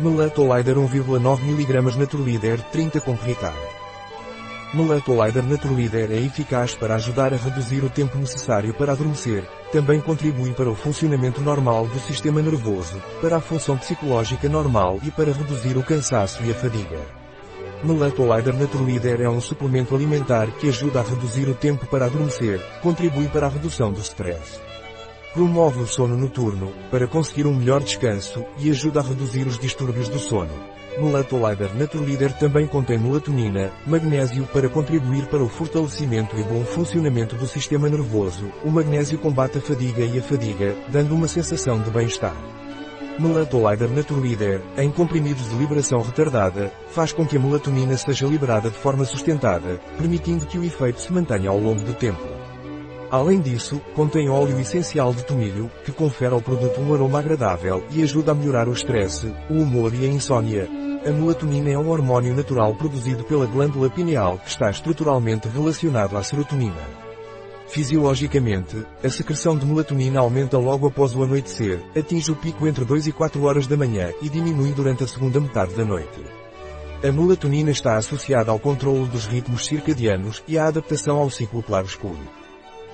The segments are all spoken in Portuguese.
Melatolider 1,9 mg Naturlider 30 com Ritar. Melatolider Naturlider é eficaz para ajudar a reduzir o tempo necessário para adormecer, também contribui para o funcionamento normal do sistema nervoso, para a função psicológica normal e para reduzir o cansaço e a fadiga. Melatolider Naturlider é um suplemento alimentar que ajuda a reduzir o tempo para adormecer, contribui para a redução do stress. Promove o sono noturno, para conseguir um melhor descanso, e ajuda a reduzir os distúrbios do sono. Melatolider Naturlider também contém melatonina, magnésio para contribuir para o fortalecimento e bom funcionamento do sistema nervoso. O magnésio combate a fadiga e a fadiga, dando uma sensação de bem-estar. Melatolider Naturlider, em comprimidos de liberação retardada, faz com que a melatonina seja liberada de forma sustentada, permitindo que o efeito se mantenha ao longo do tempo. Além disso, contém óleo essencial de tomilho, que confere ao produto um aroma agradável e ajuda a melhorar o estresse, o humor e a insônia. A melatonina é um hormônio natural produzido pela glândula pineal que está estruturalmente relacionado à serotonina. Fisiologicamente, a secreção de melatonina aumenta logo após o anoitecer, atinge o pico entre 2 e 4 horas da manhã e diminui durante a segunda metade da noite. A melatonina está associada ao controle dos ritmos circadianos e à adaptação ao ciclo claro-escuro.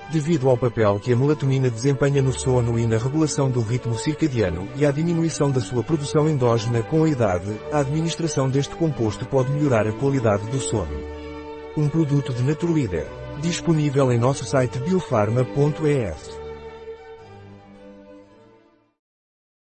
Devido ao papel que a melatonina desempenha no sono e na regulação do ritmo circadiano e à diminuição da sua produção endógena com a idade, a administração deste composto pode melhorar a qualidade do sono. Um produto de Naturleader. Disponível em nosso site biofarma.es.